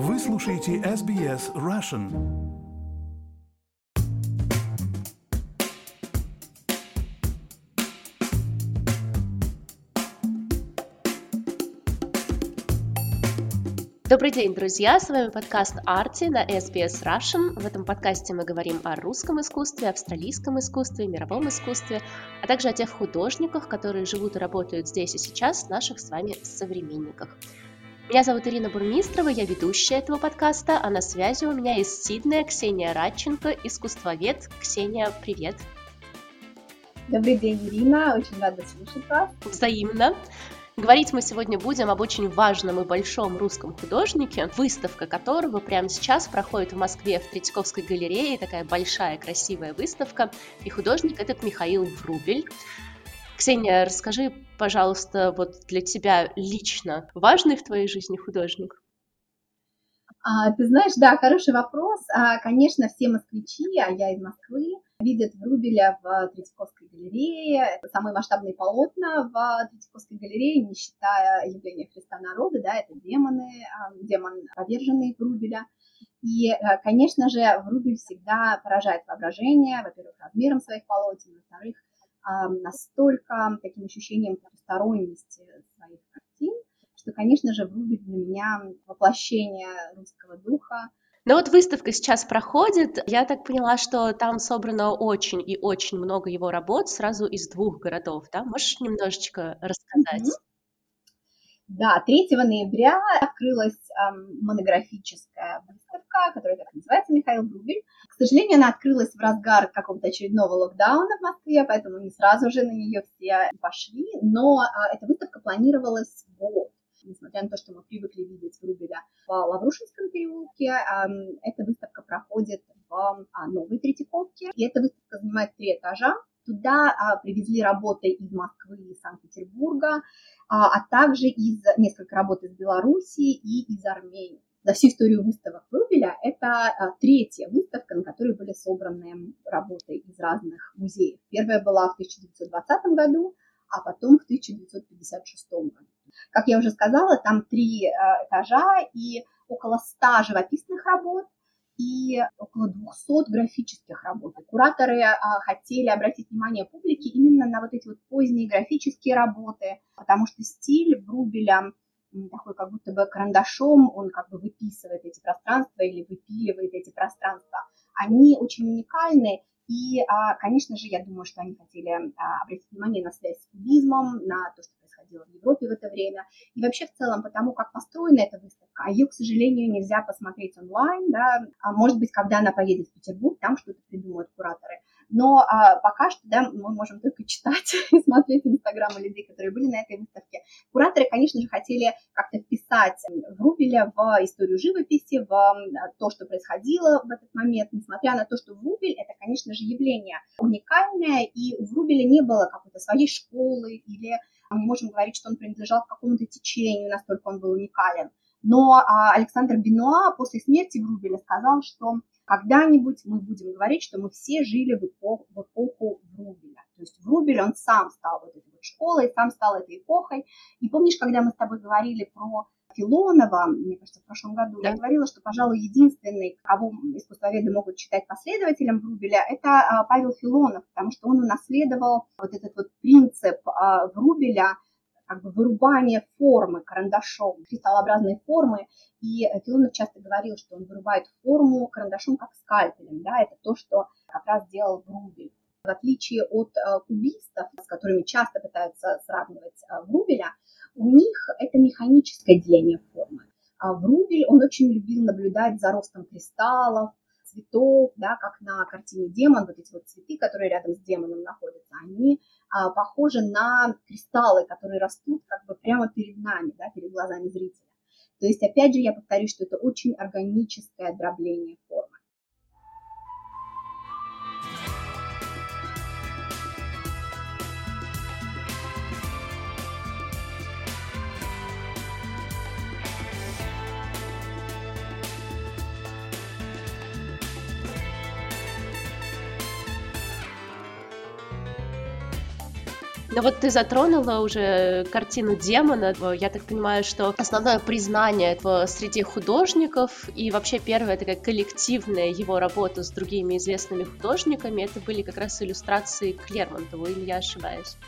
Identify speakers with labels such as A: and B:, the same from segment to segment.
A: Вы слушаете SBS Russian.
B: Добрый день, друзья! С вами подкаст Арти на SBS Russian. В этом подкасте мы говорим о русском искусстве, австралийском искусстве, мировом искусстве, а также о тех художниках, которые живут и работают здесь и сейчас, наших с вами современниках. Меня зовут Ирина Бурмистрова, я ведущая этого подкаста, а на связи у меня из Сиднея Ксения Радченко, искусствовед. Ксения, привет!
C: Добрый день, Ирина, очень рада слышать вас.
B: Взаимно. Говорить мы сегодня будем об очень важном и большом русском художнике, выставка которого прямо сейчас проходит в Москве в Третьяковской галерее, такая большая красивая выставка, и художник этот Михаил Врубель. Ксения, расскажи, пожалуйста, вот для тебя лично важный в твоей жизни художник?
C: А, ты знаешь, да, хороший вопрос. А, конечно, все москвичи, а я из Москвы, видят Врубеля в Третьяковской галерее, самые масштабные полотна в Третьяковской галерее, не считая явления Христа народа, да, это демоны, а, демон поверженный Врубеля. И, а, конечно же, Врубель всегда поражает воображение, во-первых, размером своих полотен, во-вторых, настолько таким ощущением потусторонности своих картин, что, конечно же, Врубель для меня воплощение русского духа.
B: Но вот выставка сейчас проходит. Я так поняла, что там собрано очень и очень много его работ сразу из двух городов, да? Можешь немножечко рассказать? Mm-hmm.
C: Да, 3 ноября открылась эм, монографическая выставка, которая так называется «Михаил Брубель». К сожалению, она открылась в разгар какого-то очередного локдауна в Москве, поэтому не сразу же на нее все пошли, но э, эта выставка планировалась год. Несмотря на то, что мы привыкли видеть Врубеля в Лаврушинском переулке, эта выставка проходит в э, Новой Третьяковке, и эта выставка занимает три этажа. Туда а, привезли работы из Москвы и Санкт-Петербурга, а, а также из несколько работ из Белоруссии и из Армении. За всю историю выставок Врубеля это а, третья выставка, на которой были собраны работы из разных музеев. Первая была в 1920 году, а потом в 1956 году. Как я уже сказала, там три а, этажа и около ста живописных работ, и около 200 графических работ. Кураторы а, хотели обратить внимание публики именно на вот эти вот поздние графические работы, потому что стиль Брубеля такой как будто бы карандашом, он как бы выписывает эти пространства или выпиливает эти пространства. Они очень уникальны, и, а, конечно же, я думаю, что они хотели а, обратить внимание на связь с кубизмом, на то, что происходило в Европе в это время, и вообще в целом потому, как построена эта выставка. А ее, к сожалению, нельзя посмотреть онлайн, да, а может быть, когда она поедет в Петербург, там что-то придумают кураторы. Но а, пока что, да, мы можем только читать и смотреть инстаграмы людей, которые были на этой выставке. Кураторы, конечно же, хотели как-то вписать Врубеля в историю живописи, в то, что происходило в этот момент, несмотря на то, что Врубель – это, конечно же, явление уникальное, и у Врубеля не было какой-то своей школы или мы не можем говорить, что он принадлежал к какому-то течению, настолько он был уникален. Но а, Александр Бенуа после смерти Врубеля сказал, что когда-нибудь мы будем говорить, что мы все жили в эпоху, в эпоху Врубеля. То есть Врубель, он сам стал вот этой вот школой, сам стал этой эпохой. И помнишь, когда мы с тобой говорили про Филонова, мне кажется, в прошлом году, да. я говорила, что, пожалуй, единственный, кого искусствоведы могут считать последователем Врубеля, это а, Павел Филонов, потому что он унаследовал вот этот вот принцип а, Врубеля, как бы вырубание формы карандашом, кристаллообразной формы. И Филонов часто говорил, что он вырубает форму карандашом как скальпелем. Да, это то, что как раз делал Врубель. В отличие от э, кубистов, с которыми часто пытаются сравнивать э, Врубеля, у них это механическое деление формы. А Врубель, он очень любил наблюдать за ростом кристаллов, цветов, да, как на картине «Демон», вот эти вот цветы, которые рядом с демоном находятся, они а, похожи на кристаллы, которые растут как бы прямо перед нами, да, перед глазами зрителя. То есть, опять же, я повторюсь, что это очень органическое дробление формы.
B: Но вот ты затронула уже картину демона. Я так понимаю, что основное признание этого среди художников и вообще первая такая коллективная его работа с другими известными художниками, это были как раз иллюстрации к Лермонтову, или я ошибаюсь?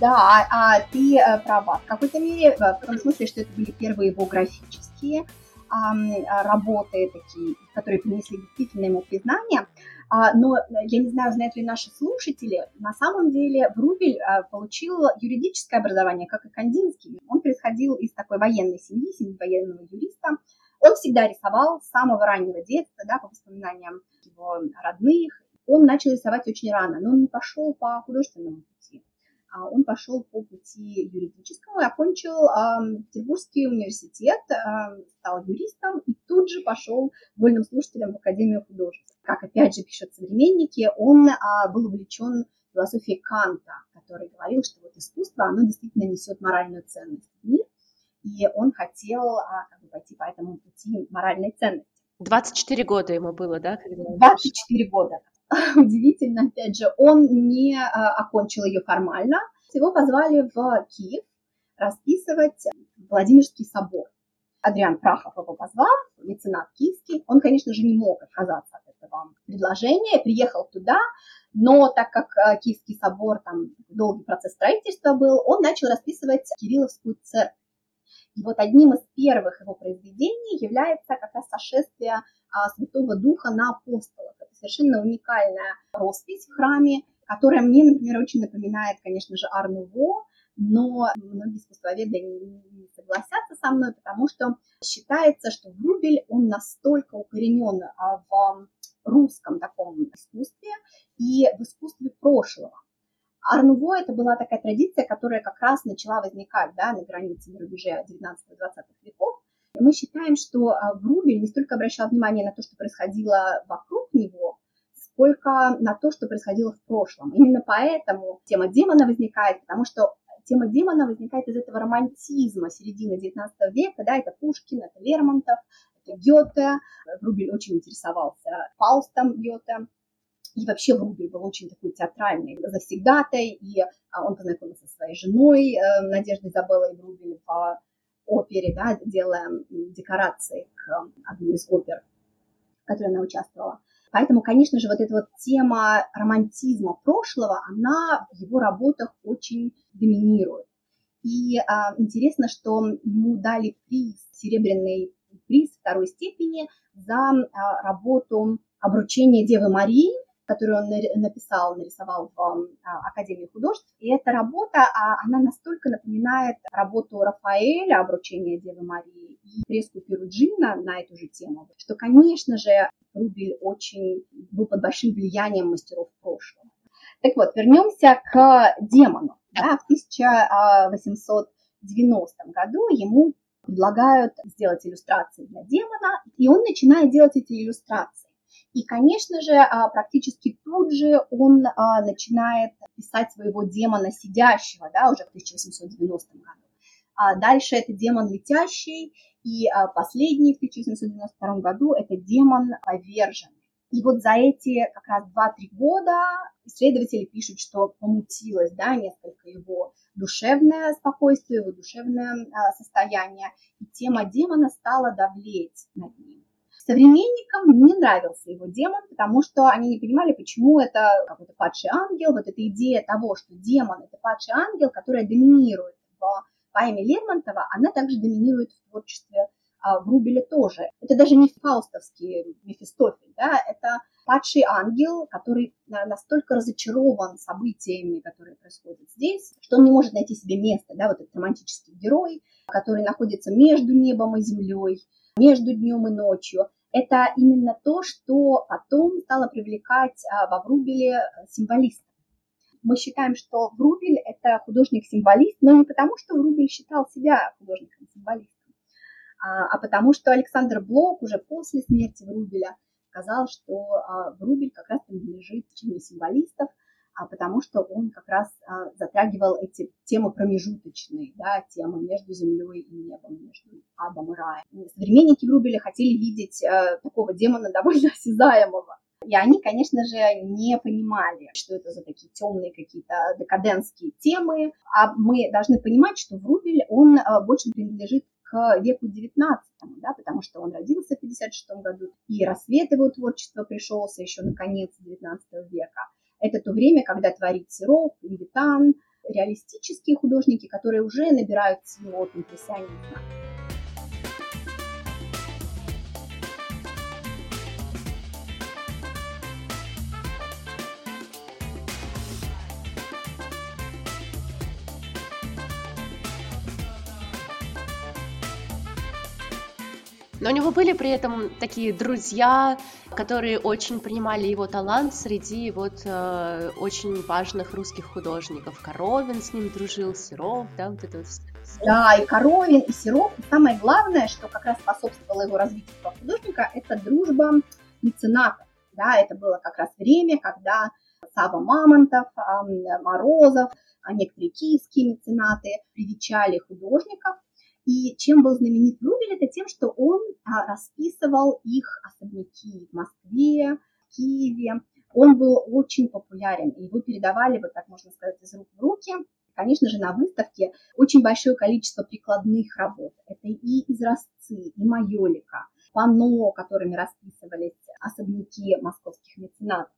C: Да, а ты э, права. В какой-то мере, э, в том смысле, что это были первые его графические а, работы такие, которые принесли действительно ему признание. А, но я не знаю, знают ли наши слушатели, на самом деле Врубель а, получил юридическое образование, как и Кандинский. Он происходил из такой военной семьи, семьи военного юриста. Он всегда рисовал с самого раннего детства, да, по воспоминаниям его родных. Он начал рисовать очень рано, но он не пошел по художественному а он пошел по пути юридическому окончил Петербургский университет, стал юристом и тут же пошел вольным слушателем в Академию художеств. Как опять же пишут современники, он а, был увлечен философией Канта, который говорил, что вот искусство, оно действительно несет моральную ценность в мир, и он хотел а, как бы, пойти по этому пути моральной ценности.
B: 24 года ему было, да?
C: Когда 24 года. удивительно, опять же, он не а, окончил ее формально. Его позвали в Киев расписывать Владимирский собор. Адриан Прахов его позвал, меценат киевский. Он, конечно же, не мог отказаться от этого предложения, приехал туда, но так как а, Киевский собор, там долгий процесс строительства был, он начал расписывать Кирилловскую церковь. И вот одним из первых его произведений является как раз сошествие Святого Духа на апостолов. Это совершенно уникальная роспись в храме, которая мне, например, очень напоминает, конечно же, Арнуво, но многие искусствоведы не согласятся со мной, потому что считается, что Врубель, он настолько укоренен а, в русском таком искусстве и в искусстве прошлого. Арнуво это была такая традиция, которая как раз начала возникать да, на границе на рубеже 19-20 веков, мы считаем, что а, Врубель не столько обращал внимание на то, что происходило вокруг него, сколько на то, что происходило в прошлом. Именно поэтому тема демона возникает, потому что тема демона возникает из этого романтизма середины XIX века, да, это Пушкин, это Лермонтов, это Гёте. Врубель очень интересовался Фаустом Гёте. И вообще Врубель был очень такой театральный завсегдатай, и а, он познакомился со своей женой э, Надеждой Изабеллой Врубель в опере, да, делаем декорации к одной из опер, в которой она участвовала. Поэтому, конечно же, вот эта вот тема романтизма прошлого, она в его работах очень доминирует. И а, интересно, что ему дали приз, серебряный приз второй степени за а, работу обручения Девы Марии которую он написал, нарисовал в а, Академии художеств. И эта работа, а, она настолько напоминает работу Рафаэля «Обручение Девы Марии» и фреску Перуджина на эту же тему, что, конечно же, Рубель очень был под большим влиянием мастеров прошлого. Так вот, вернемся к демону. Да, в 1890 году ему предлагают сделать иллюстрации для демона, и он начинает делать эти иллюстрации. И, конечно же, а, практически тут же он а, начинает писать своего демона сидящего, да, уже в 1890 году. А дальше это демон летящий, и последний в 1792 году это демон поверженный. И вот за эти как раз 2-3 года исследователи пишут, что помутилось да, несколько его душевное спокойствие, его душевное состояние, и тема демона стала давлеть над ним. Современникам не нравился его демон, потому что они не понимали, почему это какой-то падший ангел, вот эта идея того, что демон – это падший ангел, которая доминирует в поэме Лермонтова, она также доминирует в творчестве а, Врубеля тоже. Это даже не фаустовский Мефистофель, да, это падший ангел, который настолько разочарован событиями, которые происходят здесь, что он не может найти себе места, да, вот этот романтический герой, который находится между небом и землей, между днем и ночью это именно то, что потом стало привлекать а, во Врубеле э, символистов. Мы считаем, что Врубель – это художник-символист, но не потому, что Врубель считал себя художником-символистом, а, а потому что Александр Блок уже после смерти Врубеля сказал, что а, Врубель как раз принадлежит к символистов – потому что он как раз а, затрагивал эти темы промежуточные, да, темы между землей и небом, между адом и раем. Современники Врубеля хотели видеть а, такого демона довольно осязаемого, И они, конечно же, не понимали, что это за такие темные какие-то декадентские темы. А мы должны понимать, что Врубель, он больше принадлежит к веку XIX, да, потому что он родился в 56 году, и рассвет его творчества пришелся еще на конец XIX века. Это то время, когда творит Серов, Левитан, реалистические художники, которые уже набирают от импрессионизма.
B: Но у него были при этом такие друзья, которые очень принимали его талант среди вот э, очень важных русских художников. Коровин с ним дружил, Серов, да, вот это вот.
C: Да, и Коровин, и Серов. И самое главное, что как раз способствовало его развитию как художника, это дружба меценатов. Да, это было как раз время, когда Сава Мамонтов, Морозов, а некоторые киевские меценаты привечали художников и чем был знаменит Врубель, это тем, что он а, расписывал их особняки в Москве, в Киеве. Он был очень популярен, и его передавали, вот так можно сказать, из рук в руки. Конечно же, на выставке очень большое количество прикладных работ. Это и изразцы, и майолика, панно, которыми расписывались особняки московских меценатов.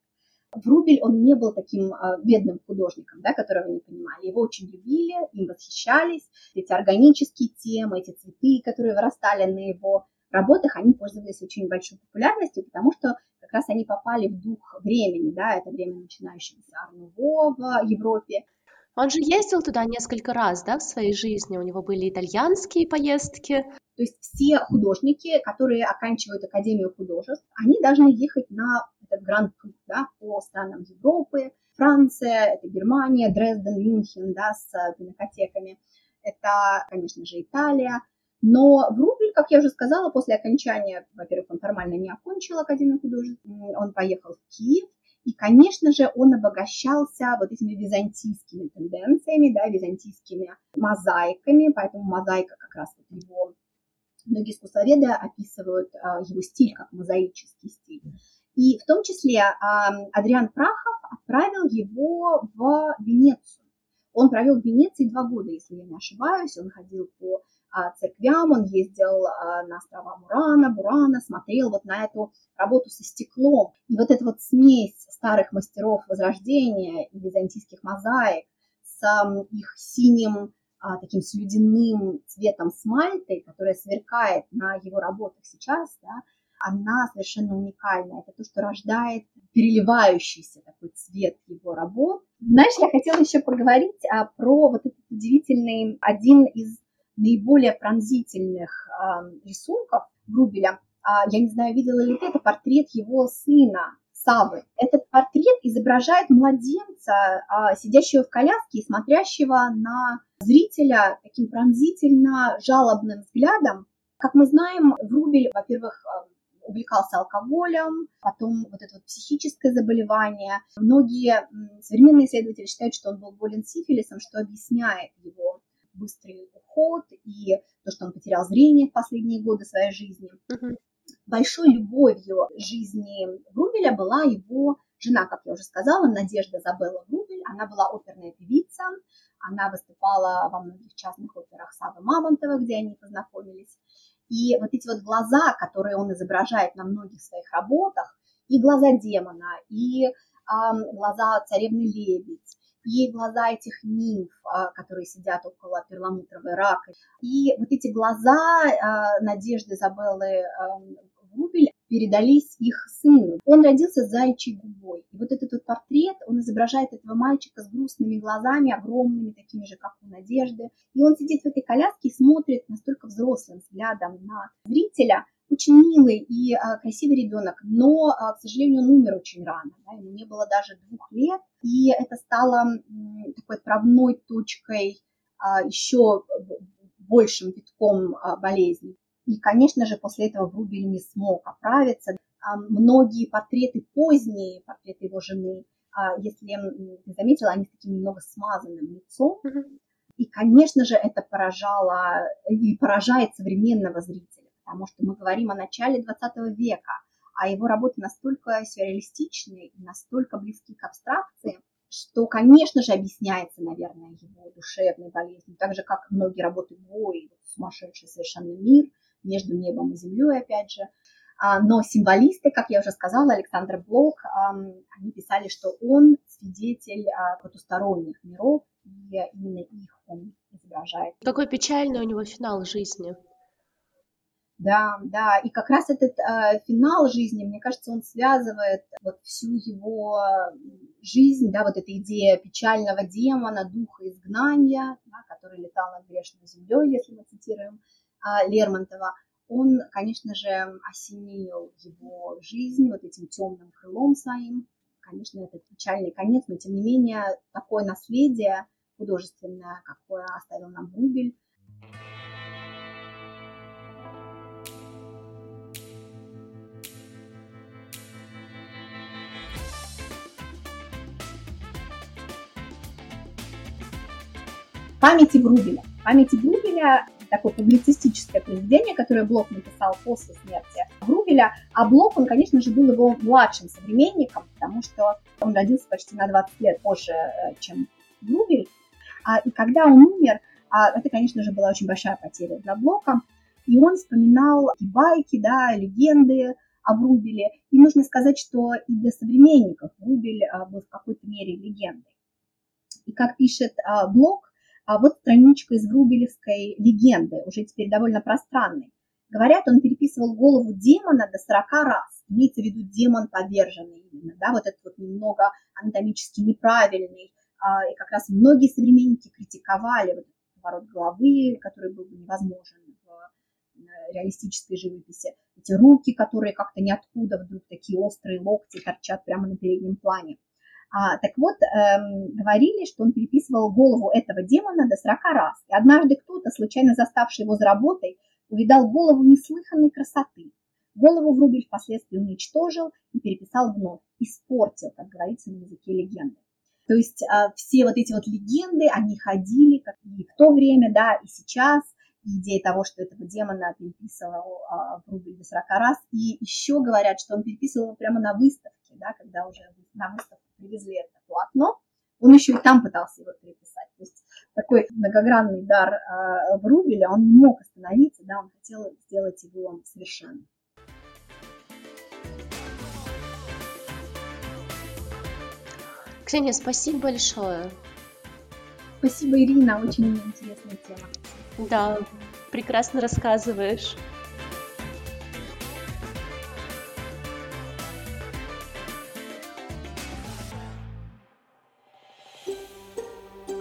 C: Врубель, он не был таким э, бедным художником, да, которого не понимали. Его очень любили, им восхищались. Эти органические темы, эти цветы, которые вырастали на его работах, они пользовались очень большой популярностью, потому что как раз они попали в дух времени, да, это время начинающегося Арнуво в Европе.
B: Он же ездил туда несколько раз, да, в своей жизни. У него были итальянские поездки.
C: То есть все художники, которые оканчивают Академию художеств, они должны ехать на этот гранд-тур да, по странам Европы. Франция, это Германия, Дрезден, Мюнхен да, с пинокотеками. Это, конечно же, Италия. Но Врубель, как я уже сказала, после окончания, во-первых, он формально не окончил Академию художеств, он поехал в Киев, и, конечно же, он обогащался вот этими византийскими тенденциями, да, византийскими мозаиками, поэтому мозаика как раз вот его Многие искусствоведы описывают а, его стиль как мозаический стиль. И в том числе Адриан Прахов отправил его в Венецию. Он провел в Венеции два года, если я не ошибаюсь. Он ходил по а, церквям, он ездил а, на острова Мурана, Бурана, смотрел вот на эту работу со стеклом. И вот эта вот смесь старых мастеров Возрождения и византийских мозаик с их синим а, таким слюдяным цветом смальты, которая сверкает на его работах сейчас, да, она совершенно уникальна. Это то, что рождает переливающийся такой цвет его работ. Знаешь, я хотела еще поговорить а, про вот этот удивительный, один из наиболее пронзительных а, рисунков Грубеля. А, я не знаю, видела ли ты, это портрет его сына, Савы. Этот портрет изображает младенца, а, сидящего в коляске и смотрящего на зрителя таким пронзительно жалобным взглядом. Как мы знаем, Врубель, во-первых, а, увлекался алкоголем, потом вот это вот психическое заболевание. Многие современные исследователи считают, что он был болен сифилисом, что объясняет его быстрый уход и то, что он потерял зрение в последние годы своей жизни. Uh-huh. Большой любовью жизни Врубеля была его жена, как я уже сказала, Надежда Забелла Врубель. Она была оперная певица, она выступала во многих частных операх Савы Мамонтова, где они познакомились. И вот эти вот глаза, которые он изображает на многих своих работах, и глаза демона, и э, глаза царевны лебедь, и глаза этих нимф, э, которые сидят около перламутровой раковины, и вот эти глаза э, Надежды Изабеллы э, Врубель передались их сыну. Он родился с заячьей губой. И вот этот вот портрет, он изображает этого мальчика с грустными глазами, огромными, такими же, как у Надежды. И он сидит в этой коляске и смотрит настолько взрослым взглядом на зрителя. Очень милый и а, красивый ребенок, но, а, к сожалению, он умер очень рано. Да, ему не было даже двух лет. И это стало м, такой отправной точкой а, еще большим витком а, болезни. И, конечно же, после этого Врубель не смог оправиться. А многие портреты поздние, портреты его жены, а, если ты заметила, они с таким немного смазанным лицом. И, конечно же, это поражало и поражает современного зрителя, потому что мы говорим о начале 20 века, а его работы настолько сюрреалистичны и настолько близки к абстракции, что, конечно же, объясняется, наверное, его душевной болезнью, так же, как многие работы Гои, сумасшедший совершенно мир, между небом и землей, опять же. А, но символисты, как я уже сказала, Александр Блок, они писали, что он свидетель а, потусторонних миров, и именно их он изображает.
B: Какой печальный у него финал жизни.
C: Да, да, и как раз этот э, финал жизни, мне кажется, он связывает вот всю его жизнь, да, вот эта идея печального демона, духа изгнания, да, который летал над грешной землей, если мы цитируем Лермонтова, он, конечно же, осенил его жизнь вот этим темным крылом своим. Конечно, это печальный конец, но тем не менее такое наследие художественное, какое оставил нам Рубель, памяти Врубеля. Памяти Врубеля такое публицистическое произведение, которое Блок написал после смерти Врубеля. А Блок, он, конечно же, был его младшим современником, потому что он родился почти на 20 лет позже, э, чем Врубель. А, и когда он умер, а, это, конечно же, была очень большая потеря для Блока, и он вспоминал и байки, да, легенды о Врубеле. И нужно сказать, что и для современников Врубель а, был в какой-то мере легендой. И как пишет Блок, а вот страничка из Врубелевской легенды, уже теперь довольно пространной. Говорят, он переписывал голову демона до 40 раз. Имеется в виду демон поверженный именно, да, вот этот вот немного анатомически неправильный. А, и как раз многие современники критиковали вот этот поворот головы, который был бы невозможен в э, реалистической живописи. Эти руки, которые как-то ниоткуда вдруг такие острые локти торчат прямо на переднем плане. А, так вот, эм, говорили, что он переписывал голову этого демона до 40 раз. И однажды кто-то, случайно заставший его за работой, увидал голову неслыханной красоты. Голову Врубель впоследствии уничтожил и переписал вновь, испортил, как говорится на языке легенды. То есть э, все вот эти вот легенды, они ходили как и в то время, да, и сейчас. Идея того, что этого демона переписывал э, Врубель до 40 раз. И еще говорят, что он переписывал прямо на выставке, да, когда уже на выставку привезли это полотно, он еще и там пытался его переписать. То есть такой многогранный дар э, Врубеля, он не мог остановиться, да, он хотел сделать его совершенным.
B: Ксения, спасибо большое.
C: Спасибо, Ирина, очень интересная тема.
B: Да, прекрасно рассказываешь.